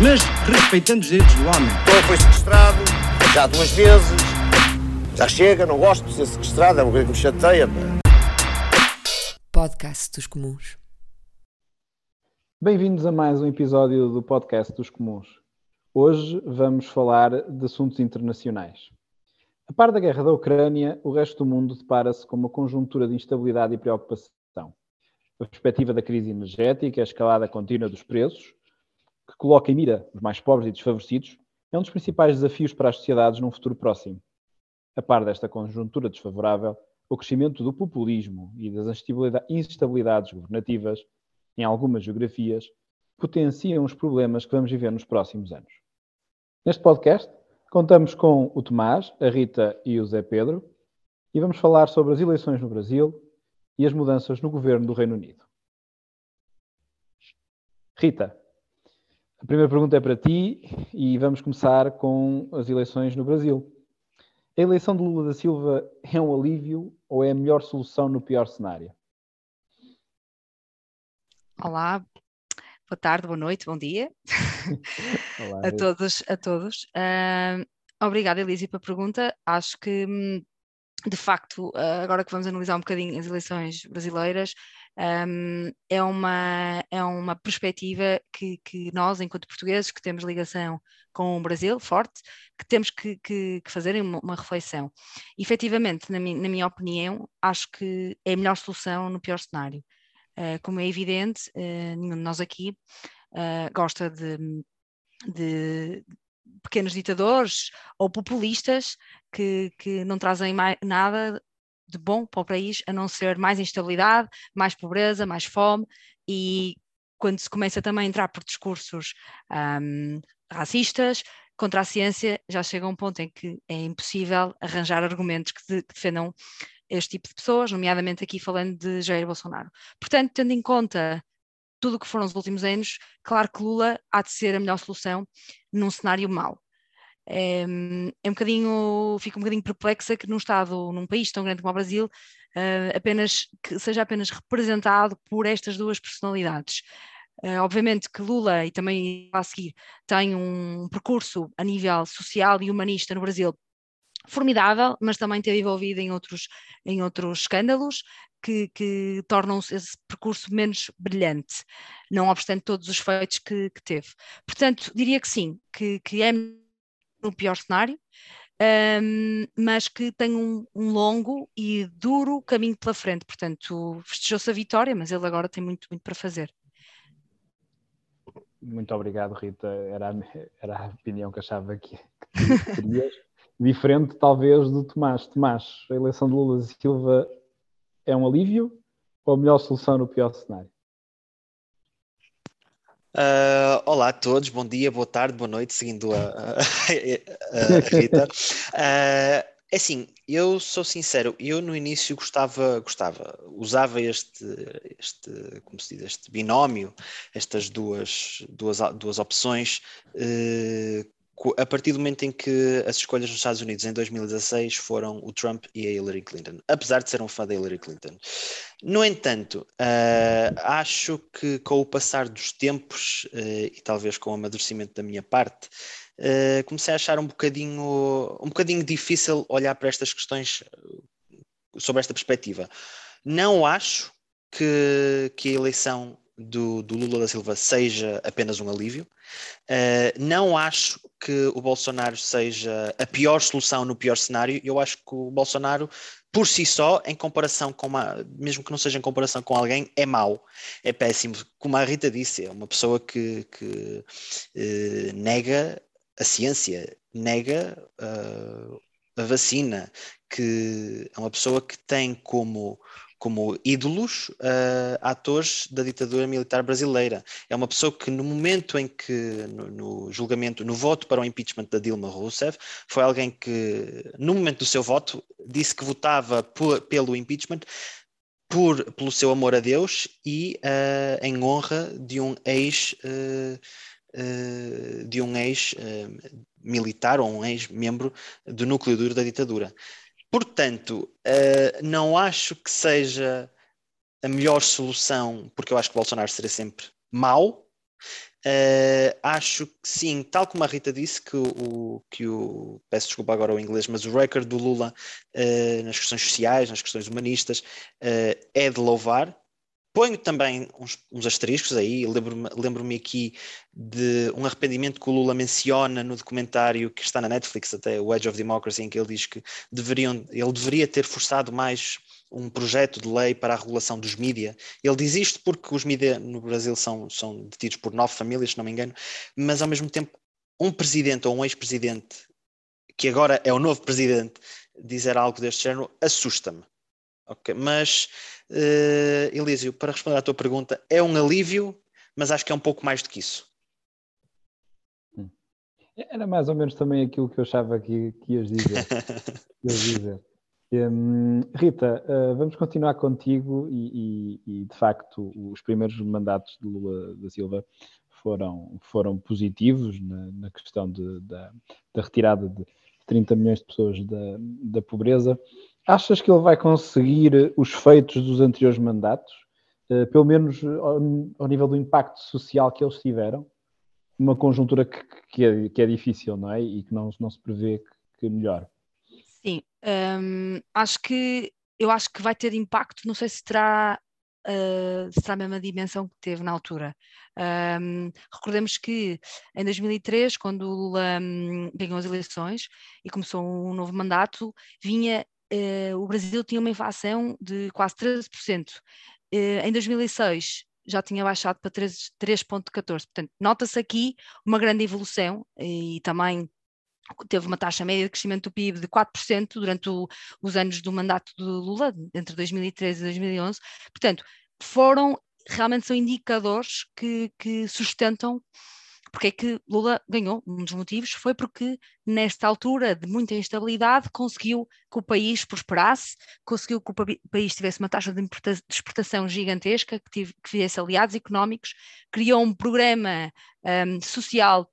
mas respeitando os direitos do homem. Então foi sequestrado, já duas vezes. Já chega, não gosto de ser sequestrado, é uma coisa que me chateia. Podcast dos Comuns. Bem-vindos a mais um episódio do Podcast dos Comuns. Hoje vamos falar de assuntos internacionais. A par da guerra da Ucrânia, o resto do mundo depara-se com uma conjuntura de instabilidade e preocupação. A perspectiva da crise energética, a escalada contínua dos preços, que coloca em mira os mais pobres e desfavorecidos, é um dos principais desafios para as sociedades num futuro próximo. A par desta conjuntura desfavorável, o crescimento do populismo e das instabilidades governativas em algumas geografias potenciam os problemas que vamos viver nos próximos anos. Neste podcast, contamos com o Tomás, a Rita e o Zé Pedro e vamos falar sobre as eleições no Brasil e as mudanças no governo do Reino Unido. Rita, a primeira pergunta é para ti e vamos começar com as eleições no Brasil. A eleição de Lula da Silva é um alívio ou é a melhor solução no pior cenário? Olá, boa tarde, boa noite, bom dia Olá, a todos. A todos. Uh, obrigada, Elise, pela pergunta. Acho que hum, de facto, ah, agora que vamos analisar um bocadinho as eleições brasileiras, um, é, uma, é uma perspectiva que, que, nós, enquanto portugueses, que temos ligação com o Brasil forte, que temos que, que, que fazer uma, uma, reflexão. Efetivamente, na, mi, na, minha opinião, acho que é a melhor solução no pior cenário. Uh, como é evidente, uh, nenhum de nós aqui uh, gosta de, de pequenos ditadores ou populistas que, que não trazem nada de bom para o país, a não ser mais instabilidade, mais pobreza, mais fome e quando se começa também a entrar por discursos um, racistas contra a ciência, já chega um ponto em que é impossível arranjar argumentos que, de, que defendam este tipo de pessoas, nomeadamente aqui falando de Jair Bolsonaro. Portanto, tendo em conta tudo o que foram os últimos anos, claro que Lula há de ser a melhor solução num cenário mau. É, é um bocadinho, fico um bocadinho perplexa que num Estado, num país tão grande como o Brasil, uh, apenas, que seja apenas representado por estas duas personalidades. Uh, obviamente que Lula, e também a seguir, tem um percurso a nível social e humanista no Brasil formidável, mas também teve envolvido em outros, em outros escândalos que, que tornam esse percurso menos brilhante, não obstante todos os feitos que, que teve. Portanto, diria que sim, que, que é no pior cenário, um, mas que tem um, um, longo e duro caminho pela frente. Portanto, festejou-se a vitória, mas ele agora tem muito, muito para fazer. Muito obrigado, Rita. Era a, era a opinião que achava que, que terias. Diferente, talvez, do Tomás. Tomás, a eleição de Lula Silva é um alívio ou a melhor solução no pior cenário? Uh, olá a todos, bom dia, boa tarde, boa noite, seguindo a, a, a Rita. Uh, assim, eu sou sincero, eu no início gostava, gostava, usava este, este, como se diz, este binómio, estas duas, duas, duas opções, uh, a partir do momento em que as escolhas nos Estados Unidos em 2016 foram o Trump e a Hillary Clinton, apesar de ser um fã da Hillary Clinton. No entanto, uh, acho que com o passar dos tempos uh, e talvez com o amadurecimento da minha parte, uh, comecei a achar um bocadinho, um bocadinho difícil olhar para estas questões sob esta perspectiva. Não acho que, que a eleição do, do, Lula da Silva seja apenas um alívio. Uh, não acho que o Bolsonaro seja a pior solução no pior cenário. Eu acho que o Bolsonaro, por si só, em comparação com uma, mesmo que não seja em comparação com alguém, é mau, é péssimo. Como a Rita disse, é uma pessoa que, que uh, nega a ciência, nega uh, a vacina, que é uma pessoa que tem como como ídolos uh, atores da ditadura militar brasileira. É uma pessoa que no momento em que, no, no, julgamento, no voto para o impeachment da Dilma Rousseff, foi alguém que, no momento do seu voto, disse que votava por, pelo impeachment por, pelo seu amor a Deus e uh, em honra de um ex uh, de um ex militar ou um ex-membro do núcleo duro da ditadura. Portanto, uh, não acho que seja a melhor solução, porque eu acho que Bolsonaro será sempre mau. Uh, acho que sim, tal como a Rita disse, que o, que o peço desculpa agora o inglês, mas o record do Lula uh, nas questões sociais, nas questões humanistas, é de louvar. Ponho também uns, uns asteriscos aí, lembro-me lembro aqui de um arrependimento que o Lula menciona no documentário que está na Netflix, até o Edge of Democracy, em que ele diz que deveriam, ele deveria ter forçado mais um projeto de lei para a regulação dos mídia. Ele diz isto porque os mídia no Brasil são, são detidos por nove famílias, se não me engano, mas ao mesmo tempo um presidente ou um ex-presidente, que agora é o novo presidente, dizer algo deste género, assusta-me. Okay? Mas Uh, Elísio, para responder à tua pergunta, é um alívio, mas acho que é um pouco mais do que isso. Hum. Era mais ou menos também aquilo que eu achava que, que ias dizer. ias dizer. Um, Rita, uh, vamos continuar contigo e, e, e, de facto os primeiros mandatos de Lula da Silva foram, foram positivos na, na questão de, da, da, retirada de 30 milhões de pessoas da, da pobreza. Achas que ele vai conseguir os feitos dos anteriores mandatos, uh, pelo menos ao, ao, nível do impacto social que eles tiveram? Uma conjuntura que, que, é, que é, difícil, não é? E que não, não se prevê que, que melhore. Sim, um, acho que eu acho que vai ter impacto, não sei se terá, uh, a mesma dimensão que teve na altura. Um, recordemos que em 2003, quando o Lula um, ganhou as eleições e começou um novo mandato, vinha uh, o Brasil tinha uma inflação de quase 13%. Uh, eh, em 2006 já tinha baixado para 3,14%. Portanto, nota-se aqui uma grande evolução e também teve uma taxa média de crescimento do PIB de 4% durante o, os anos do mandato de Lula, entre 2013 e 2011. Portanto, foram, realmente são indicadores que, que sustentam porque é que Lula ganhou? Um dos motivos foi porque, nesta altura de muita instabilidade, conseguiu que o país prosperasse, conseguiu que o país tivesse uma taxa de exportação gigantesca, que, tive, que fizesse aliados económicos, criou um programa um, social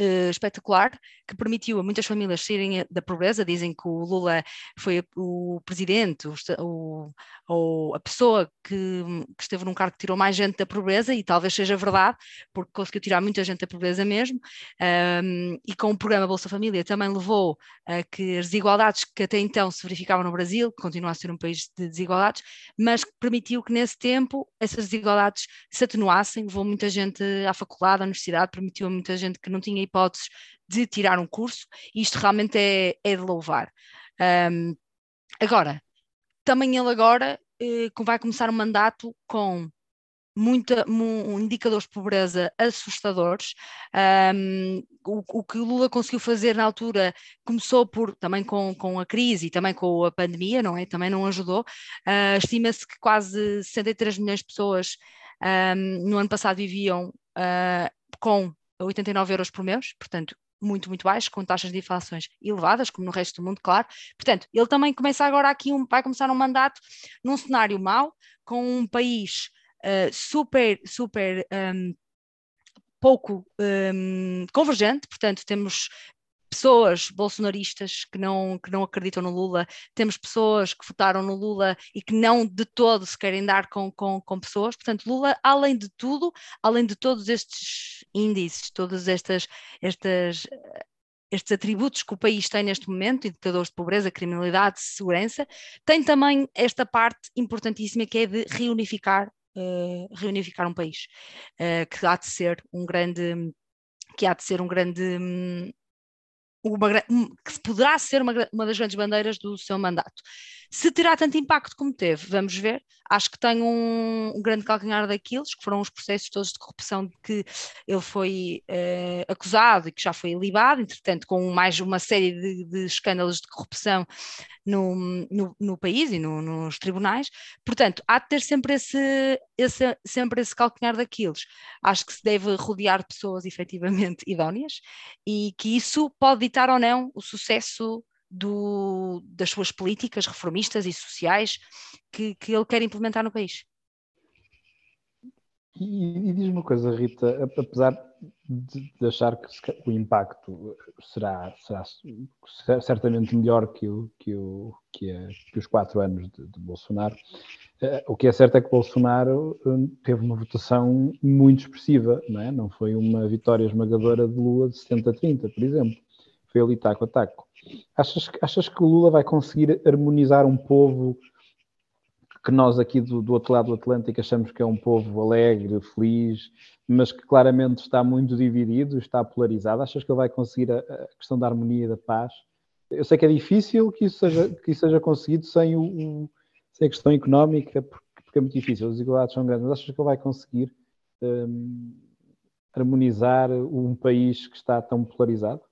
uh, espetacular que permitiu a muitas famílias saírem da pobreza. Dizem que o Lula foi o presidente, o, ou a pessoa que, que, esteve num cargo que tirou mais gente da pobreza, e talvez seja verdade, porque conseguiu tirar muita gente da pobreza mesmo. Um, e com o programa Bolsa Família também levou a que as desigualdades que até então se verificavam no Brasil, que continua a ser um país de desigualdades, mas que permitiu que nesse tempo essas desigualdades se atenuassem, levou muita gente à faculdade, à universidade, permitiu a muita gente que não tinha hipóteses de tirar um curso, isto realmente é, é de louvar. Um, agora, também ele agora eh, vai começar um mandato com muita, indicadores de pobreza assustadores. Um, o, o, que Lula conseguiu fazer na altura começou por também com, com a crise e também com a pandemia, não é? Também não ajudou. Uh, Estima-se que quase 63 milhões de pessoas um, no ano passado viviam uh, com 89 euros por mês, portanto, muito, muito baixo, com taxas de inflações elevadas, como no resto do mundo, claro. Portanto, ele também começa agora aqui, um, vai começar um mandato num cenário mau, com um país uh, super, super um, pouco um, convergente, portanto, temos pessoas bolsonaristas que não, que não acreditam no Lula, temos pessoas que votaram no Lula e que não de todo se querem dar com, com, com pessoas. Portanto, Lula, além de tudo, além de todos estes índices, todas estas, estas estes atributos que o país tem neste momento, indicadores de pobreza, criminalidade, segurança, tem também esta parte importantíssima que é de reunificar, uh, reunificar um país, uh, que há de ser um grande que há de ser um grande uma, que poderá ser uma, uma das grandes bandeiras do seu mandato. Se terá tanto impacto como teve, vamos ver. Acho que tem um, um grande calcanhar daqueles, que foram os processos todos de corrupção de que ele foi eh, acusado e que já foi libado, entretanto, com mais uma série de, de escândalos de corrupção no, no, no país e no, nos tribunais. Portanto, há de ter sempre esse, esse, sempre esse calcanhar daqueles. Acho que se deve rodear de pessoas efetivamente idóneas e que isso pode ditar ou não o sucesso do, das suas políticas reformistas e sociais que, que ele quer implementar no país. E, e diz uma coisa, Rita, apesar de, de achar que o impacto será, será certamente melhor que, o, que, o, que, que os quatro anos de, de Bolsonaro, uh, o que é certo é que Bolsonaro uh, teve uma votação muito expressiva, não é? Não foi uma vitória esmagadora de Lula de 70 a 30, por exemplo. Foi ali taco a taco. Achas, achas que o Lula vai conseguir harmonizar um povo que nós aqui do, do, outro lado do Atlântico achamos que é um povo alegre, feliz, mas que claramente está muito dividido, está polarizado. Achas que ele vai conseguir a, a questão da harmonia e da paz? Eu sei que é difícil que isso seja, que isso seja conseguido sem, o, o sem a questão económica, porque, porque, é muito difícil, as desigualdades são grandes, mas achas que ele vai conseguir um, harmonizar um país que está tão polarizado?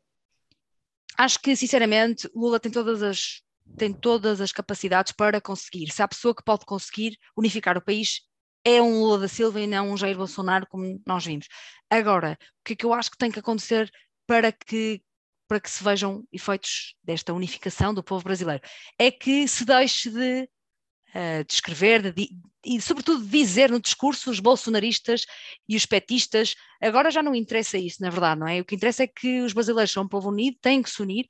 Acho que, sinceramente, Lula tem todas as tem todas as capacidades para conseguir. Se há pessoa que pode conseguir unificar o país, é um Lula da Silva e não um Jair Bolsonaro, como nós vimos. Agora, o que é que eu acho que tem que acontecer para que para que se vejam efeitos desta unificação do povo brasileiro? É que se deixe de uh, de escrever de, e, sobretudo, dizer no discurso os bolsonaristas e os petistas. Agora já não interessa isso, na verdade, não é? O que interessa é que os brasileiros são um povo unido, têm que se unir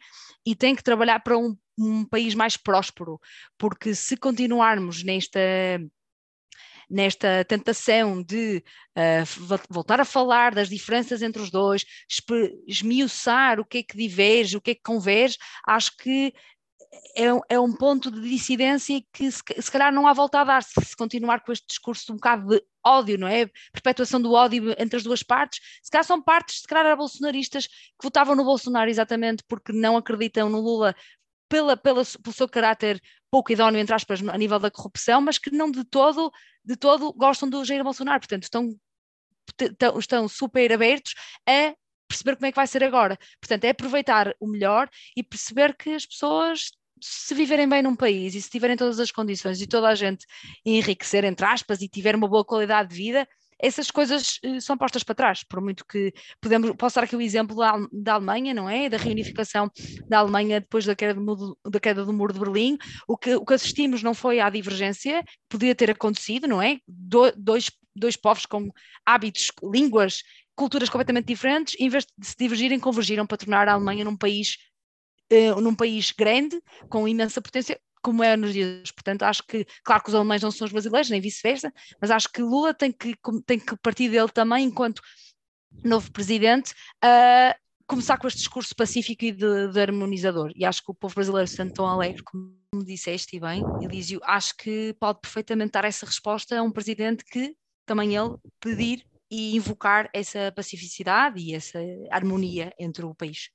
e têm que trabalhar para um, um país mais próspero, porque se continuarmos nesta nesta tentação de uh, voltar a falar das diferenças entre os dois, esmiuçar o que é que diverge, o que é que converge, acho que é, é, um ponto de dissidência que se, se calhar não há volta a dar se, se continuar com este discurso um bocado de ódio, não é? Perpetuação do ódio entre as duas partes. Se calhar são partes, se calhar, bolsonaristas que votavam no Bolsonaro exatamente porque não acreditam no Lula pela, pela, pelo seu caráter pouco idóneo, entre aspas, a nível da corrupção, mas que não de todo, de todo gostam do Jair Bolsonaro. Portanto, estão, estão super abertos a perceber como é que vai ser agora. Portanto, é aproveitar o melhor e perceber que as pessoas se viverem bem num país e se tiverem todas as condições e toda a gente enriquecer, entre aspas, e tiver uma boa qualidade de vida, essas coisas uh, são postas para trás, por muito que podemos, posso dar aqui o exemplo da, da Alemanha, não é? Da reunificação da Alemanha depois da queda, do, da queda do muro de Berlim, o que, o que assistimos não foi à divergência, podia ter acontecido, não é? Do, dois, dois povos com hábitos, línguas, culturas completamente diferentes, em vez de se divergirem, convergiram para tornar a Alemanha num país uh, num país grande, com imensa potência, como é nos dias. Portanto, acho que, claro que os alemães não são os brasileiros, nem vice-versa, mas acho que Lula tem que, tem que partir dele também, enquanto novo presidente, a começar com este discurso pacífico e de, de, harmonizador. E acho que o povo brasileiro, sendo tão alegre, como disseste e bem, Elísio, acho que pode perfeitamente dar essa resposta a um presidente que também ele pedir e invocar essa pacificidade e essa harmonia entre o país.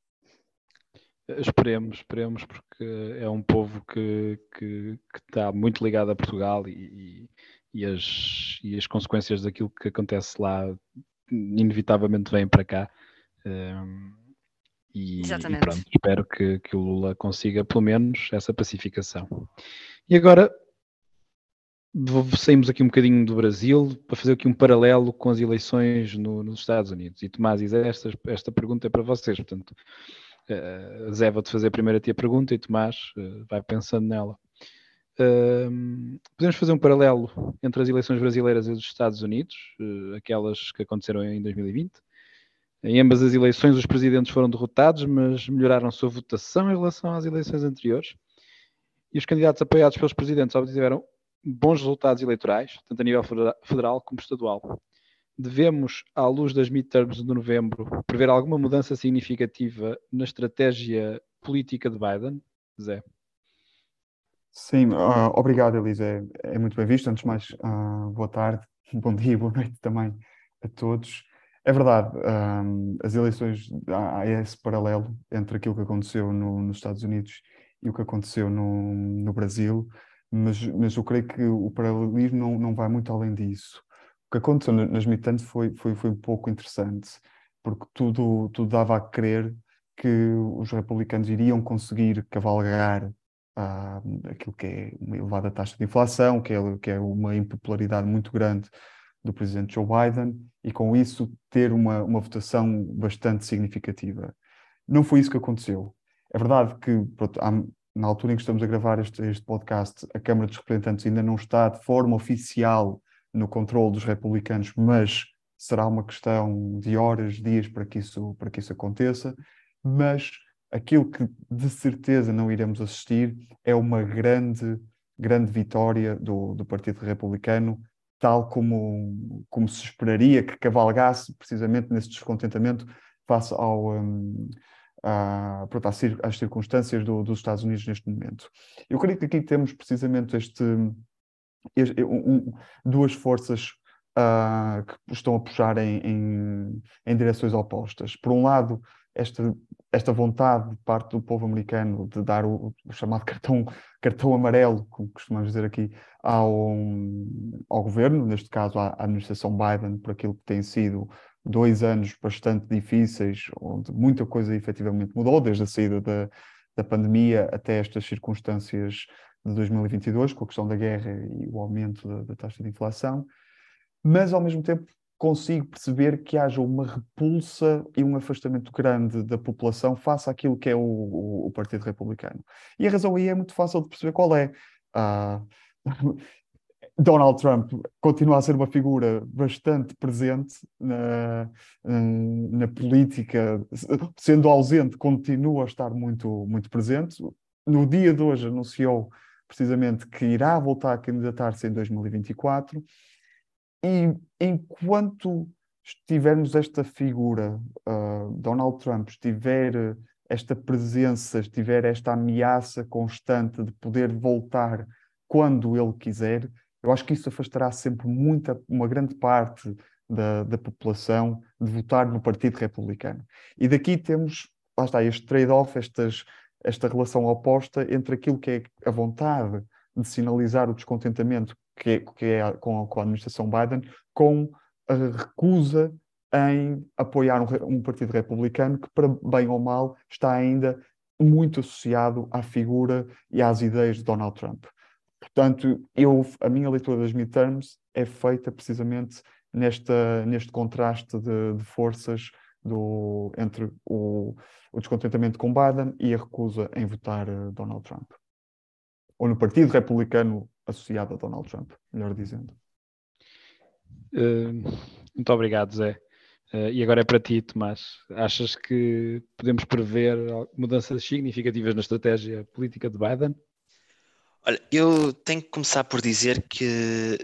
Esperemos, esperemos, porque é um povo que, que, que está muito ligado a Portugal e, e, as, e as consequências daquilo que acontece lá inevitavelmente vêm para cá. Um, e, e, pronto, espero que, que o Lula consiga pelo menos essa pacificação. E agora saímos aqui um bocadinho do Brasil para fazer aqui um paralelo com as eleições no, nos Estados Unidos. E Tomás, esta, esta pergunta é para vocês, portanto, Uh, Zé, vou-te fazer primeiro a ti a pergunta e Tomás uh, vai pensando nela. Uh, podemos fazer um paralelo entre as eleições brasileiras e dos Estados Unidos, uh, aquelas que aconteceram em 2020. Em ambas as eleições, os presidentes foram derrotados, mas melhoraram sua votação em relação às eleições anteriores. E os candidatos apoiados pelos presidentes obtiveram bons resultados eleitorais, tanto a nível federal como estadual devemos, à luz das midterms de novembro, prever alguma mudança significativa na estratégia política de Biden? Zé. Sim, uh, obrigado, Elisa. É, é, muito bem visto. Antes de mais, uh, boa tarde, bom dia, boa noite também a todos. É verdade, um, as eleições, há, há, esse paralelo entre aquilo que aconteceu no, nos Estados Unidos e o que aconteceu no, no Brasil, mas, mas eu creio que o paralelismo não, não vai muito além disso. O que aconteceu nas midterms foi, foi, foi um pouco interessante, porque tudo, tudo dava a crer que os republicanos iriam conseguir cavalgar ah, aquilo que é uma elevada taxa de inflação, que é, que é uma impopularidade muito grande do presidente Joe Biden, e com isso ter uma, uma votação bastante significativa. Não foi isso que aconteceu. É verdade que, pronto, há, na altura em que estamos a gravar este, este podcast, a Câmara dos Representantes ainda não está de forma oficial no controle dos republicanos, mas será uma questão de horas, dias para que isso, para que isso aconteça. Mas aquilo que de certeza não iremos assistir é uma grande, grande vitória do, do Partido Republicano, tal como, como se esperaria que cavalgasse precisamente nesse descontentamento face ao, um, a, pronto, às circunstâncias do, dos Estados Unidos neste momento. Eu creio que aqui temos precisamente este, um, duas forças uh, que estão a puxar em, em, em, direções opostas. Por um lado, esta, esta vontade de parte do povo americano de dar o, o chamado cartão, cartão amarelo, como costumamos dizer aqui, ao, ao governo, neste caso à, à administração Biden, por aquilo que tem sido dois anos bastante difíceis, onde muita coisa efetivamente mudou, desde a saída da, da pandemia até estas circunstâncias de 2022, com a questão da guerra e o aumento da, da taxa de inflação, mas ao mesmo tempo consigo perceber que haja uma repulsa e um afastamento grande da população face àquilo que é o, o, o Partido Republicano. E a razão aí é muito fácil de perceber qual é. Uh, Donald Trump continua a ser uma figura bastante presente na, na, política, sendo ausente, continua a estar muito, muito presente. No dia de hoje anunciou precisamente que irá voltar a candidatar-se em 2024 e enquanto estivermos esta figura, uh, Donald Trump, estiver esta presença, estiver esta ameaça constante de poder voltar quando ele quiser, eu acho que isso afastará sempre muita, uma grande parte da, da população de votar no Partido Republicano. E daqui temos, lá está, este trade-off, esta relação oposta entre aquilo que é a vontade de sinalizar o descontentamento que é, que é com, com, a administração Biden, com a recusa em apoiar um, um, partido republicano que, para bem ou mal, está ainda muito associado à figura e às ideias de Donald Trump. Portanto, eu, a minha leitura das midterms é feita precisamente nesta, neste contraste de, de forças do, entre o, o, descontentamento com Biden e a recusa em votar uh, Donald Trump. Ou no Partido Republicano associado a Donald Trump, melhor dizendo. Uh, muito obrigado, Zé. Uh, e agora é para ti, Tomás. Achas que podemos prever mudanças significativas na estratégia política de Biden? Olha, eu tenho que começar por dizer que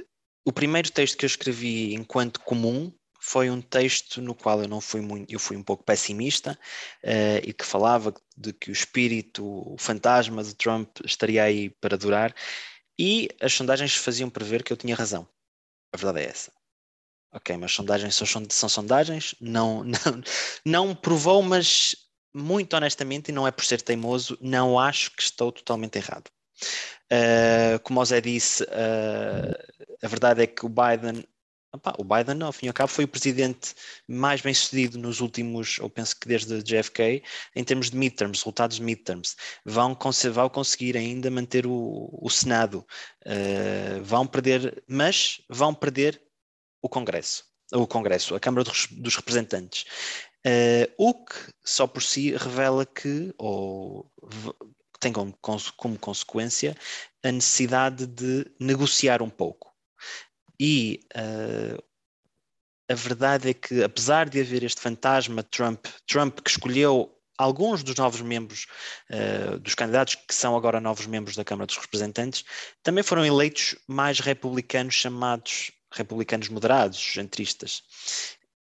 o primeiro texto que eu escrevi enquanto comum foi um texto no qual eu não fui muito, eu fui um pouco pessimista uh, e que falava de que o espírito, o fantasma de Trump estaria aí para durar e as sondagens faziam prever que eu tinha razão. A verdade é essa. Ok, mas sondagens são, são sondagens, não, não, não provou, mas muito honestamente, e não é por ser teimoso, não acho que estou totalmente errado. Uh, como o Zé disse, uh, a verdade é que o Biden, opa, o Biden, ao fim e ao cabo, foi o presidente mais bem sucedido nos últimos, ou penso que desde JFK, em termos de midterms, resultados de midterms. Vão, vão conseguir ainda manter o, o Senado, uh, vão perder, mas vão perder o Congresso. O Congresso, a Câmara dos, dos Representantes. Uh, o que só por si revela que, ou tem como, como consequência a necessidade de negociar um pouco. E uh, a verdade é que, apesar de haver este fantasma Trump, Trump que escolheu alguns dos novos membros, uh, dos candidatos que são agora novos membros da Câmara dos Representantes, também foram eleitos mais republicanos chamados republicanos moderados, centristas.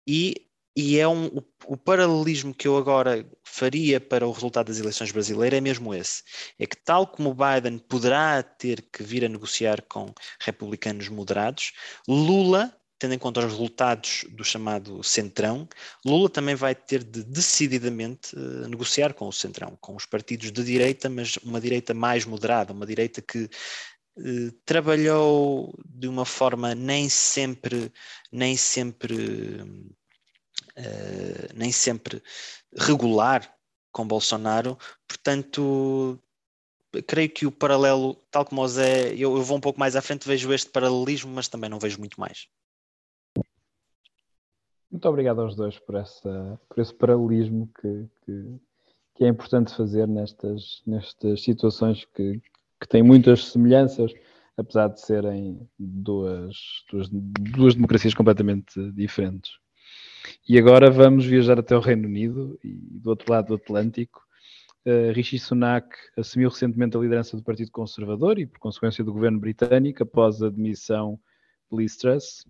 E e é um, o, o, paralelismo que eu agora faria para o resultado das eleições brasileiras é mesmo esse. É que, tal como Biden poderá ter que vir a negociar com republicanos moderados, Lula tendo em conta os resultados do chamado Centrão, Lula também vai ter de decididamente uh, negociar com o Centrão, com os partidos de direita, mas uma direita mais moderada, uma direita que uh, trabalhou de uma forma nem sempre, nem sempre, uh, nem sempre regular com Bolsonaro, portanto creio que o paralelo, tal como o Zé, eu, eu, vou um pouco mais à frente, vejo este paralelismo, mas também não vejo muito mais. Muito obrigado aos dois por, essa, por esse paralelismo que, que, que é importante fazer nestas, nestas situações que, que têm muitas semelhanças, apesar de serem duas, duas, duas democracias completamente diferentes. E agora vamos viajar até o Reino Unido e do outro lado do Atlântico. Uh, Rishi Sunak assumiu recentemente a liderança do Partido Conservador e, por consequência, do governo britânico após a demissão de Liz Truss,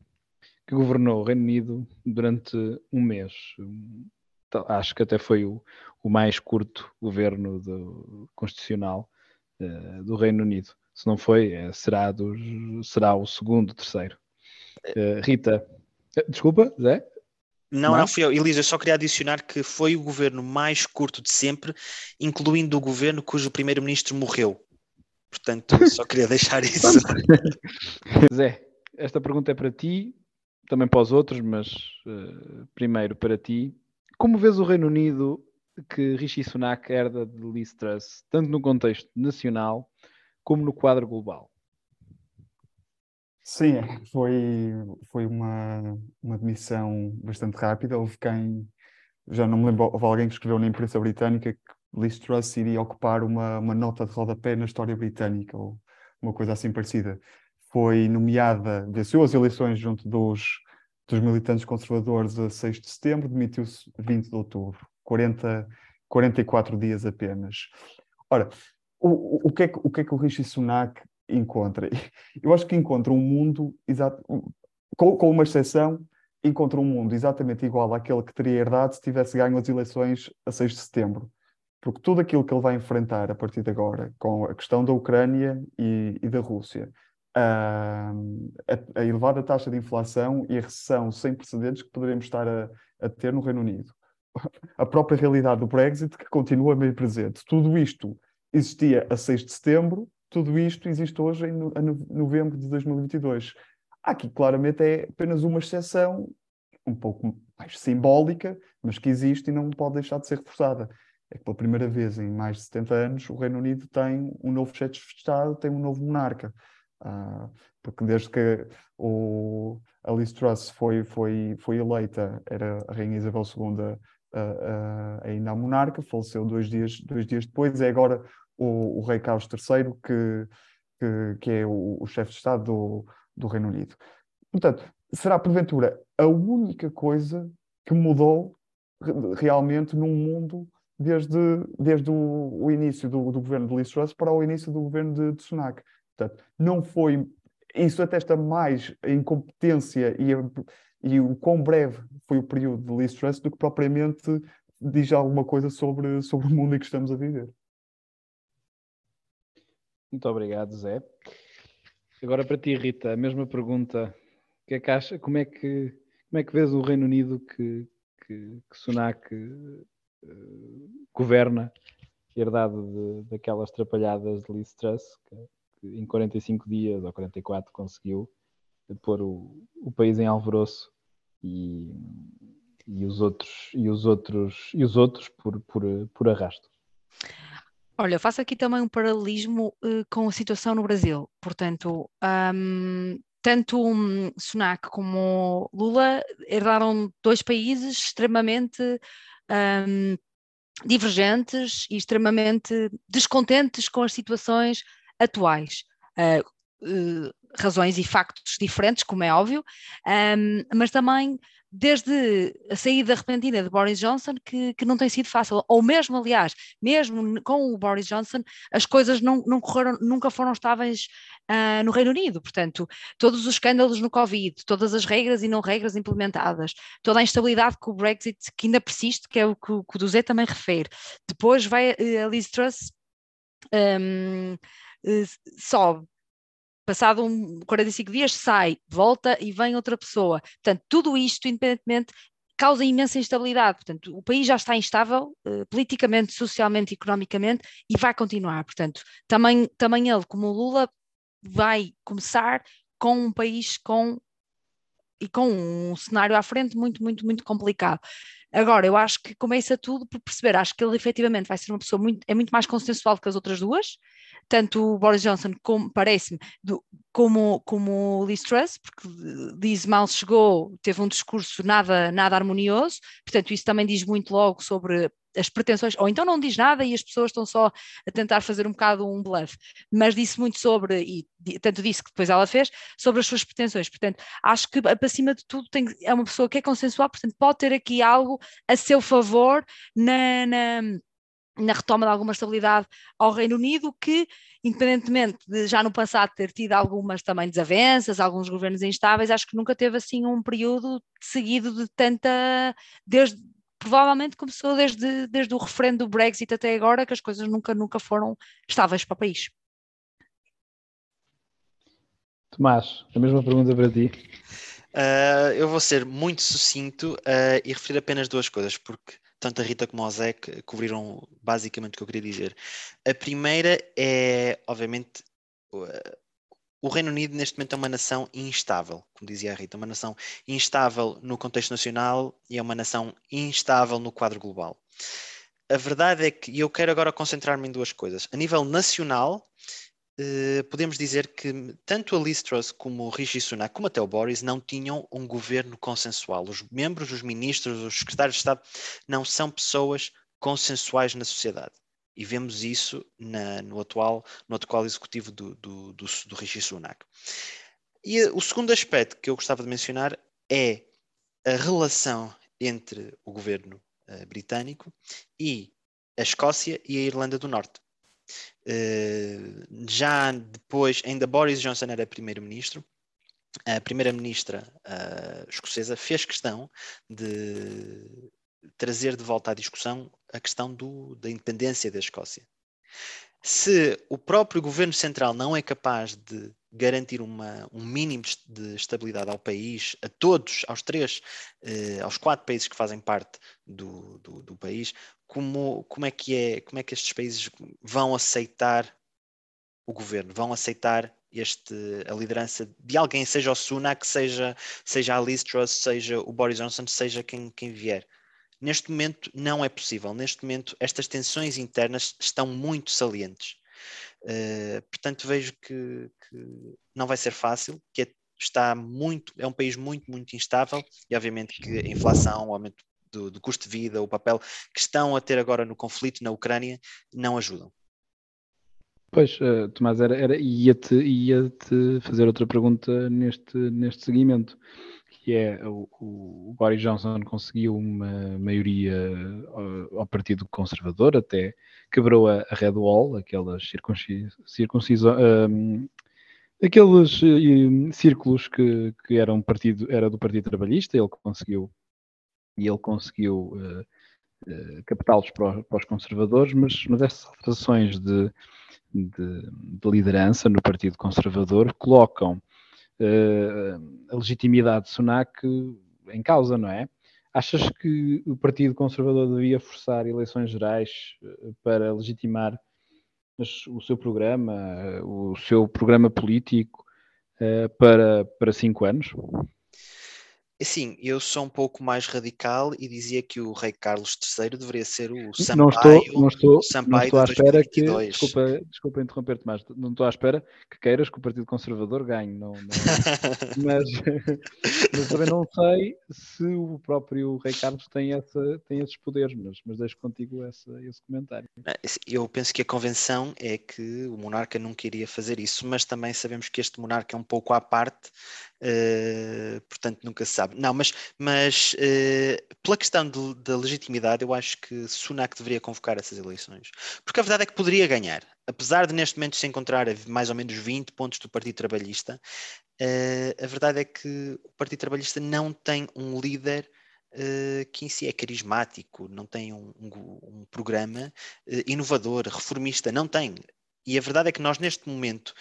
que governou o Reino Unido durante um mês. Acho que até foi o, o mais curto governo do, constitucional uh, do Reino Unido. Se não foi, é, será, dos, será o segundo, terceiro. Uh, Rita, desculpa, Zé? Não, não, não fui eu. Elisa, só queria adicionar que foi o governo mais curto de sempre, incluindo o governo cujo primeiro-ministro morreu. Portanto, só queria deixar isso. Zé, esta pergunta é para ti também para os outros, mas uh, primeiro para ti. Como vês o Reino Unido que Rishi Sunak herda de Liz Truss, tanto no contexto nacional como no quadro global? Sim, foi, foi uma, uma demissão bastante rápida. Houve quem, já não me lembro, houve alguém que escreveu na imprensa britânica que Liz Truss iria ocupar uma, uma nota de rodapé na história britânica, ou uma coisa assim parecida foi nomeada, venceu as eleições junto dos, dos militantes conservadores a 6 de setembro, demitiu-se 20 de outubro, 40, 44 dias apenas. Ora, o, o, que é que, o que é que o Rishi Sunak encontra? Eu acho que encontra um mundo, com, com uma exceção, encontra um mundo exatamente igual àquele que teria herdado se tivesse ganho as eleições a 6 de setembro. Porque tudo aquilo que ele vai enfrentar a partir de agora, com a questão da Ucrânia e, e da Rússia, a, a, elevada taxa de inflação e a recessão sem precedentes que poderemos estar a, a ter no Reino Unido. A própria realidade do Brexit, que continua bem presente. Tudo isto existia a 6 de setembro, tudo isto existe hoje em no, novembro de 2022. Aqui, claramente, é apenas uma exceção, um pouco mais simbólica, mas que existe e não pode deixar de ser reforçada. É que pela primeira vez em mais de 70 anos o Reino Unido tem um novo chefe de Estado, tem um novo monarca. Uh, porque desde que o, a Liz Truss foi, foi, foi eleita, era a Rainha Isabel II uh, uh, ainda a monarca, faleceu dois dias, dois dias depois, é agora o, o Rei Carlos III que, que, que é o, o chefe de Estado do, do Reino Unido. Portanto, será porventura a única coisa que mudou realmente num mundo desde, desde o, o início do, do, governo de Liz Truss para o início do governo de, de Sunak. Portanto, não foi. Isso atesta mais a incompetência e, a, e o quão breve foi o período de Liz Truss do que propriamente diz alguma coisa sobre, sobre o mundo em que estamos a viver. Muito obrigado, Zé. Agora para ti, Rita, a mesma pergunta. Que é que acha, como, é que, como é que vês o Reino Unido que, que, que Sunak uh, governa, herdado de, daquelas trapalhadas de Liz Truss, que, que em 45 dias ou 44 conseguiu pôr o, o país em alvoroço e, e os outros e os outros e os outros por, por, por arrasto. Olha, faço aqui também um paralelismo uh, com a situação no Brasil. Portanto, um, tanto um, Sunak como Lula herdaram dois países extremamente um, divergentes e extremamente descontentes com as situações atuais. Uh, uh, razões e factos diferentes, como é óbvio, um, mas também desde a saída repentina de Boris Johnson, que, que, não tem sido fácil, ou mesmo, aliás, mesmo com o Boris Johnson, as coisas não, não correram, nunca foram estáveis uh, no Reino Unido. Portanto, todos os escândalos no Covid, todas as regras e não regras implementadas, toda a instabilidade com o Brexit que ainda persiste, que é o que, que o Duzé também refere. Depois vai a Liz Truss um, eh, sobe passado um, 45 dias sai, volta e vem outra pessoa. Portanto, tudo isto, independentemente, causa imensa instabilidade. Portanto, o país já está instável uh, politicamente, socialmente, economicamente e vai continuar. Portanto, também, também ele, como o Lula, vai começar com um país com e com um cenário à frente muito, muito, muito complicado. Agora, eu acho que começa tudo por perceber, acho que ele efetivamente vai ser uma pessoa muito, é muito mais consensual que as outras duas, tanto o Boris Johnson como, parece-me, como, como o Liz Truss, porque diz mal chegou, teve um discurso nada, nada harmonioso, portanto isso também diz muito logo sobre as pretensões, ou então não diz nada e as pessoas estão só a tentar fazer um bocado um bluff, mas disse muito sobre, e tanto disse que depois ela fez, sobre as suas pretensões. Portanto, acho que acima de tudo tem, é uma pessoa que é consensual, portanto, pode ter aqui algo a seu favor na, na na retoma de alguma estabilidade ao Reino Unido, que, independentemente de já no passado ter tido algumas também desavenças, alguns governos instáveis, acho que nunca teve assim um período seguido de tanta. Desde, provavelmente começou desde, desde o referendo do Brexit até agora, que as coisas nunca, nunca foram estáveis para o país. Tomás, a mesma pergunta para ti. Uh, eu vou ser muito sucinto uh, e referir apenas duas coisas, porque tanto a Rita como o Zé cobriram basicamente o que eu queria dizer. A primeira é, obviamente, o Reino Unido neste momento é uma nação instável, como dizia a Rita, uma nação instável no contexto nacional e é uma nação instável no quadro global. A verdade é que eu quero agora concentrar-me em duas coisas. A nível nacional, eh, podemos dizer que tanto a Liz Truss como o Rishi Sunak, como até o Boris, não tinham um governo consensual. Os membros, os ministros, os secretários de Estado não são pessoas consensuais na sociedade. E vemos isso na, no, atual, no atual executivo do, do, do, do Rishi Sunak. E o segundo aspecto que eu gostava de mencionar é a relação entre o governo uh, britânico e a Escócia e a Irlanda do Norte. Uh, já depois, ainda Boris Johnson era primeiro-ministro, a primeira-ministra uh, escocesa fez questão de trazer de volta à discussão a questão do, da independência da Escócia. Se o próprio governo central não é capaz de garantir uma, um mínimo de estabilidade ao país, a todos, aos três, eh, aos quatro países que fazem parte do, do, do, país, como, como, é que é, como é que estes países vão aceitar o governo, vão aceitar este, a liderança de alguém, seja o Sunak, seja, seja a Liz Truss, seja o Boris Johnson, seja quem, quem vier. Neste momento não é possível. Neste momento estas tensões internas estão muito salientes. Uh, portanto, vejo que, que, não vai ser fácil, que é, está muito, é um país muito, muito instável e obviamente que a inflação, o aumento do, do, custo de vida, o papel que estão a ter agora no conflito na Ucrânia não ajudam. Pois, uh, Tomás, era, era, ia-te ia -te fazer outra pergunta neste, neste seguimento que é o, o, Boris Johnson conseguiu uma maioria ao, ao Partido Conservador, até quebrou a, a Red Wall, aquelas circuncisões, um, aqueles um, círculos que, que eram partido, era do Partido Trabalhista, ele conseguiu e ele conseguiu uh, uh, captá-los para, para, os conservadores, mas, mas essas alterações de, de, de liderança no Partido Conservador colocam uh, a legitimidade de Sunak em causa, não é? Achas que o Partido Conservador devia forçar eleições gerais eh, para legitimar o seu programa, o seu programa político uh, para, para cinco anos? Sim, eu sou um pouco mais radical e dizia que o rei Carlos III deveria ser o Sampaio, não estou, não estou, Sampaio não estou à espera que, desculpa, desculpa interromper-te mas não estou à espera que queiras que o Partido Conservador ganhe, não, não mas, mas, também não sei se o próprio rei Carlos tem, essa, tem esses poderes, mas, mas deixo contigo essa, esse comentário. Eu penso que a convenção é que o monarca nunca iria fazer isso, mas também sabemos que este monarca é um pouco à parte, uh, portanto nunca se sabe. Não, mas, mas uh, pela questão da legitimidade, eu acho que Sunak deveria convocar essas eleições. Porque a verdade é que poderia ganhar. Apesar de neste momento se encontrar mais ou menos 20 pontos do Partido Trabalhista, uh, a verdade é que o Partido Trabalhista não tem um líder que em si é carismático, não tem um, um, um programa inovador, reformista, não tem. e a verdade é que nós, neste momento,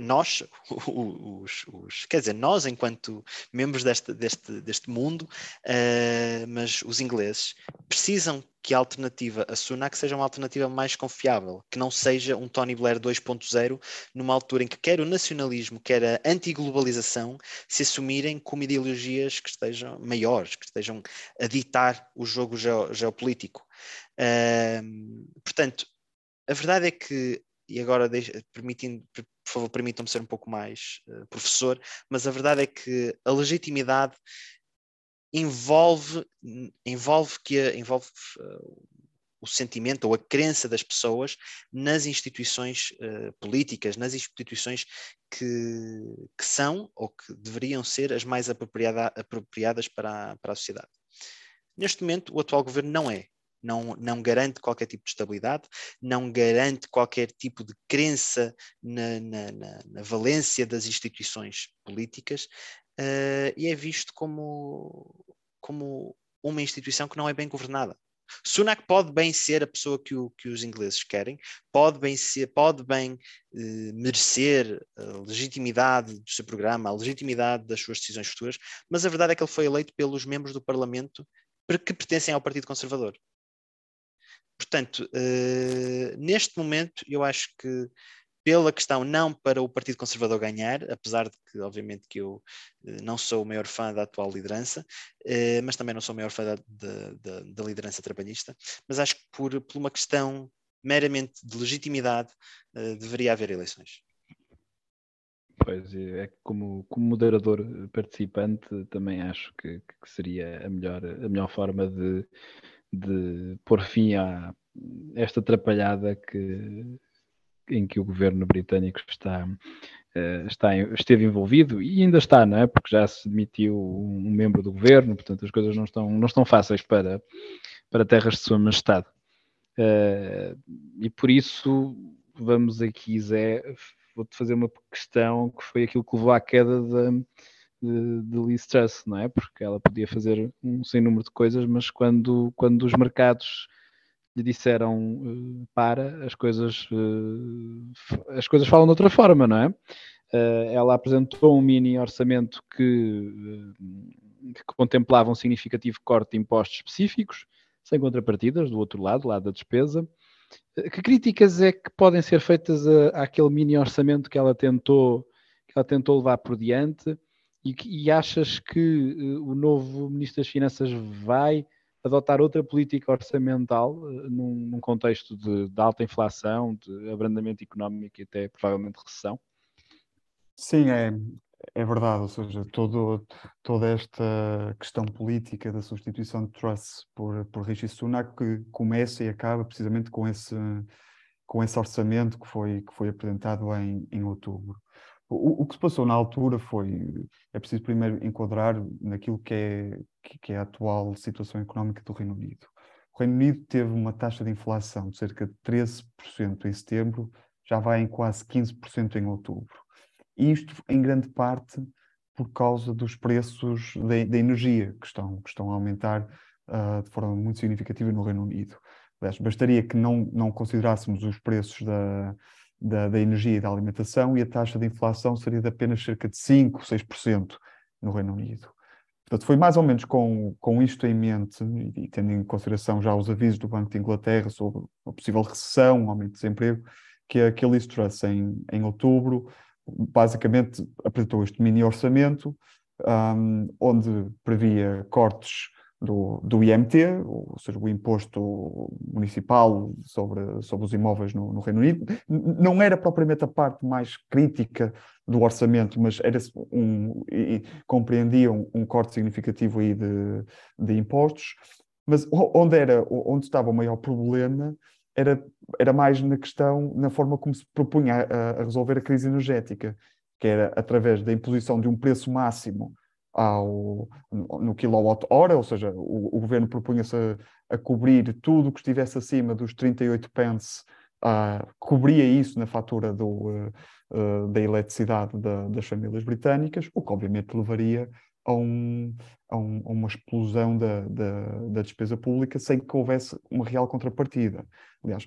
nós, os, os, quer dizer, nós enquanto membros deste, deste, deste mundo, uh, mas os ingleses precisam que a alternativa a Sunak seja uma alternativa mais confiável, que não seja um Tony Blair 2.0 numa altura em que quer o nacionalismo, quer a antiglobalização se assumirem como ideologias que estejam maiores, que estejam a ditar o jogo geopolítico. Uh, portanto, a verdade é que e agora permitindo, por favor, permitam-me ser um pouco mais uh, professor, mas a verdade é que a legitimidade envolve, envolve, que envolve uh, o sentimento ou a crença das pessoas nas instituições uh, políticas, nas instituições que, que, são ou que deveriam ser as mais apropriada, apropriadas para a, para a sociedade. Neste momento, o atual governo não é não, não garante qualquer tipo de estabilidade, não garante qualquer tipo de crença na, na, na, na valência das instituições políticas uh, e é visto como, como uma instituição que não é bem governada. Sunak pode bem ser a pessoa que, o, que os ingleses querem, pode bem ser, pode bem eh, merecer a legitimidade do seu programa, a legitimidade das suas decisões futuras, mas a verdade é que ele foi eleito pelos membros do Parlamento que pertencem ao Partido Conservador. Portanto, uh, neste momento, eu acho que pela questão não para o Partido Conservador ganhar, apesar de que, obviamente, que eu uh, não sou o maior fã da atual liderança, uh, mas também não sou o maior fã da, da, da liderança trabalhista, mas acho que por, por uma questão meramente de legitimidade deveria haver eleições. Pois, é como, como moderador participante também acho que, que seria a melhor, a melhor forma de, de pôr fim a esta atrapalhada que, em que o governo britânico está, uh, está, esteve envolvido e ainda está, não é? Porque já se demitiu um membro do governo, portanto as coisas não estão, não estão fáceis para, para terras de sua majestade. Uh, e por isso vamos aqui, Zé, vou-te fazer uma questão que foi aquilo que levou à queda da de, de Truss, não é? Porque ela podia fazer um sem número de coisas, mas quando, quando os mercados lhe disseram uh, para, as coisas, uh, as coisas falam de outra forma, não é? Uh, ela apresentou um mini orçamento que, que, contemplava um significativo corte de impostos específicos, sem contrapartidas, do outro lado, lado da despesa. Que críticas é que podem ser feitas a, àquele mini orçamento que ela tentou, que ela tentou levar por diante? E, e achas que uh, o novo Ministro das Finanças vai adotar outra política orçamental uh, num, num, contexto de, de, alta inflação, de abrandamento económico e até provavelmente recessão? Sim, é, é verdade, ou seja, todo, toda esta questão política da substituição de Truss por, por Rishi Sunak que começa e acaba precisamente com esse, com esse orçamento que foi, que foi apresentado em, em outubro. O, o, que se passou na altura foi, é preciso primeiro enquadrar naquilo que é, que, é a atual situação económica do Reino Unido. O Reino Unido teve uma taxa de inflação de cerca de 13% em setembro, já vai em quase 15% em outubro. Isto, em grande parte, por causa dos preços da energia, que estão, que estão a aumentar uh, de forma muito significativa no Reino Unido. Aliás, bastaria que não, não considerássemos os preços da, da, da, energia e da alimentação e a taxa de inflação seria de apenas cerca de 5, 6% no Reino Unido. Portanto, foi mais ou menos com, com isto em mente e, tendo em consideração já os avisos do Banco de Inglaterra sobre uma possível recessão, um aumento de desemprego, que a Truss em, em outubro basicamente apresentou este mini orçamento um, onde previa cortes do, do IMT, ou seja, o imposto municipal sobre, sobre os imóveis no, no, Reino Unido. Não era propriamente a parte mais crítica do orçamento, mas era um, e, compreendia um, um, corte significativo aí de, de impostos. Mas onde, era, onde estava o maior problema era, era mais na questão, na forma como se propunha a, a resolver a crise energética, que era através da imposição de um preço máximo ao, no quilowatt-hora, ou seja, o, o governo propunha-se a, a, cobrir tudo o que estivesse acima dos 38 pence, uh, cobria isso na fatura do, uh, uh, da eletricidade da, das famílias britânicas, o que obviamente levaria a, um, a, um, a uma explosão da, da, da, despesa pública sem que houvesse uma real contrapartida. Aliás,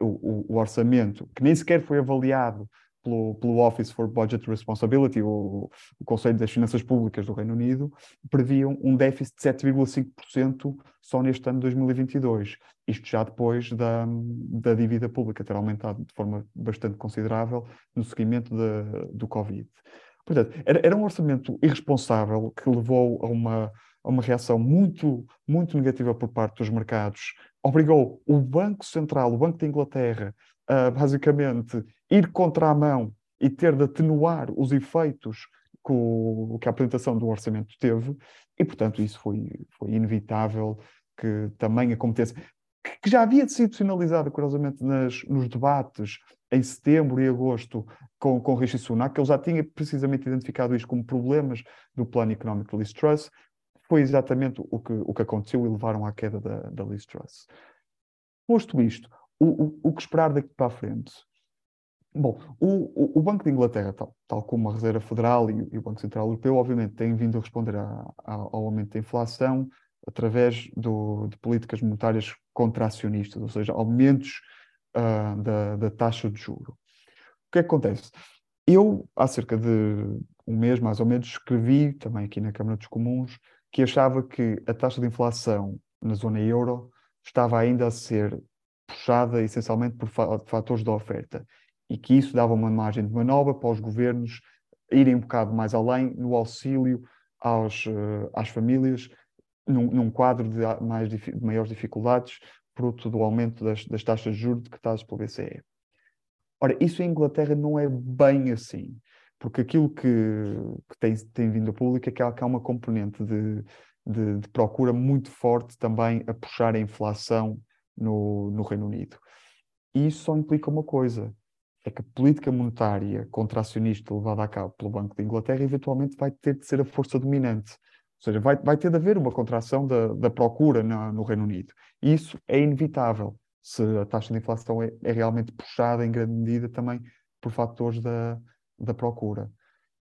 o, o, o orçamento, que nem sequer foi avaliado pelo, pelo Office for Budget Responsibility, o, o Conselho das Finanças Públicas do Reino Unido, previam um déficit de 7,5% só neste ano de 2022. Isto já depois da, da dívida pública ter aumentado de forma bastante considerável no seguimento de, do Covid. Portanto, era, era um orçamento irresponsável que levou a uma, a uma reação muito, muito negativa por parte dos mercados. Obrigou o Banco Central, o Banco de Inglaterra, a basicamente ir contra a mão e ter de atenuar os efeitos que, o, que a apresentação do orçamento teve, e portanto isso foi, foi inevitável que também aconteça. Que já havia sido sinalizado, curiosamente, nas, nos debates em setembro e agosto com, com Rishi Sunak, que ele já tinha precisamente identificado isto como problemas do plano económico de Liz Truss, foi exatamente o que, o que aconteceu e levaram à queda da, da Liz Truss. Posto isto, o, o, o que esperar daqui para a frente? Bom, o, o, Banco de Inglaterra, tal, tal como a Reserva Federal e, e, o Banco Central Europeu, obviamente têm vindo a responder a, a, ao aumento da inflação através do, de políticas monetárias contracionistas, ou seja, aumentos uh, da, da, taxa de juro. O que é que acontece? Eu, há cerca de um mês, mais ou menos, escrevi, também aqui na Câmara dos Comuns, que achava que a taxa de inflação na zona euro estava ainda a ser puxada essencialmente por fatores da oferta e que isso dava uma margem de manobra para os governos irem um bocado mais além no auxílio aos, uh, às famílias num, num, quadro de, mais, de maiores dificuldades fruto do aumento das, das taxas de juros decretadas pelo BCE. Ora, isso em Inglaterra não é bem assim, porque aquilo que, que tem, tem, vindo a público é que há, que há uma componente de, de, de, procura muito forte também a puxar a inflação no, no Reino Unido. E isso só implica uma coisa, é que a política monetária contracionista levada a cabo pelo Banco de Inglaterra eventualmente vai ter de ser a força dominante. Ou seja, vai, vai ter de haver uma contração da, da procura na, no Reino Unido. E isso é inevitável se a taxa de inflação é, é realmente puxada em grande medida também por fatores da, da procura.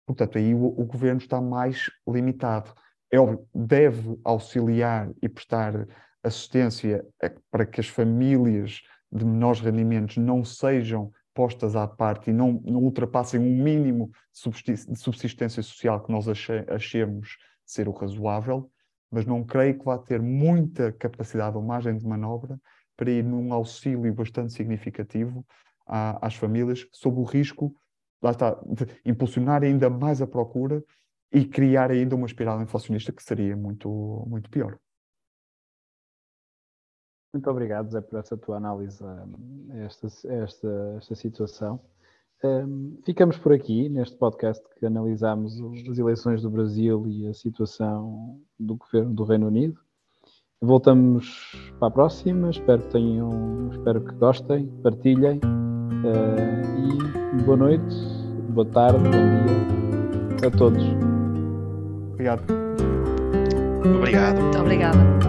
Portanto, aí o, o governo está mais limitado. É óbvio, deve auxiliar e prestar assistência para que as famílias de menores rendimentos não sejam postas à parte e não, não ultrapassem um mínimo de subsistência social que nós ache, achemos ser o razoável, mas não creio que vá ter muita capacidade ou margem de manobra para ir num auxílio bastante significativo às famílias, sob o risco lá está, de impulsionar ainda mais a procura e criar ainda uma espiral inflacionista que seria muito, muito pior. Muito obrigado, Zé, por essa tua análise a esta, esta, esta situação. Um, ficamos por aqui neste podcast que analisamos as eleições do Brasil e a situação do governo do Reino Unido. Voltamos para a próxima. Espero que tenham, espero que gostem, partilhem uh, e boa noite, boa tarde, bom dia a todos. Obrigado. Obrigado. Muito obrigada.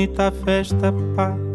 Bonita festa, pá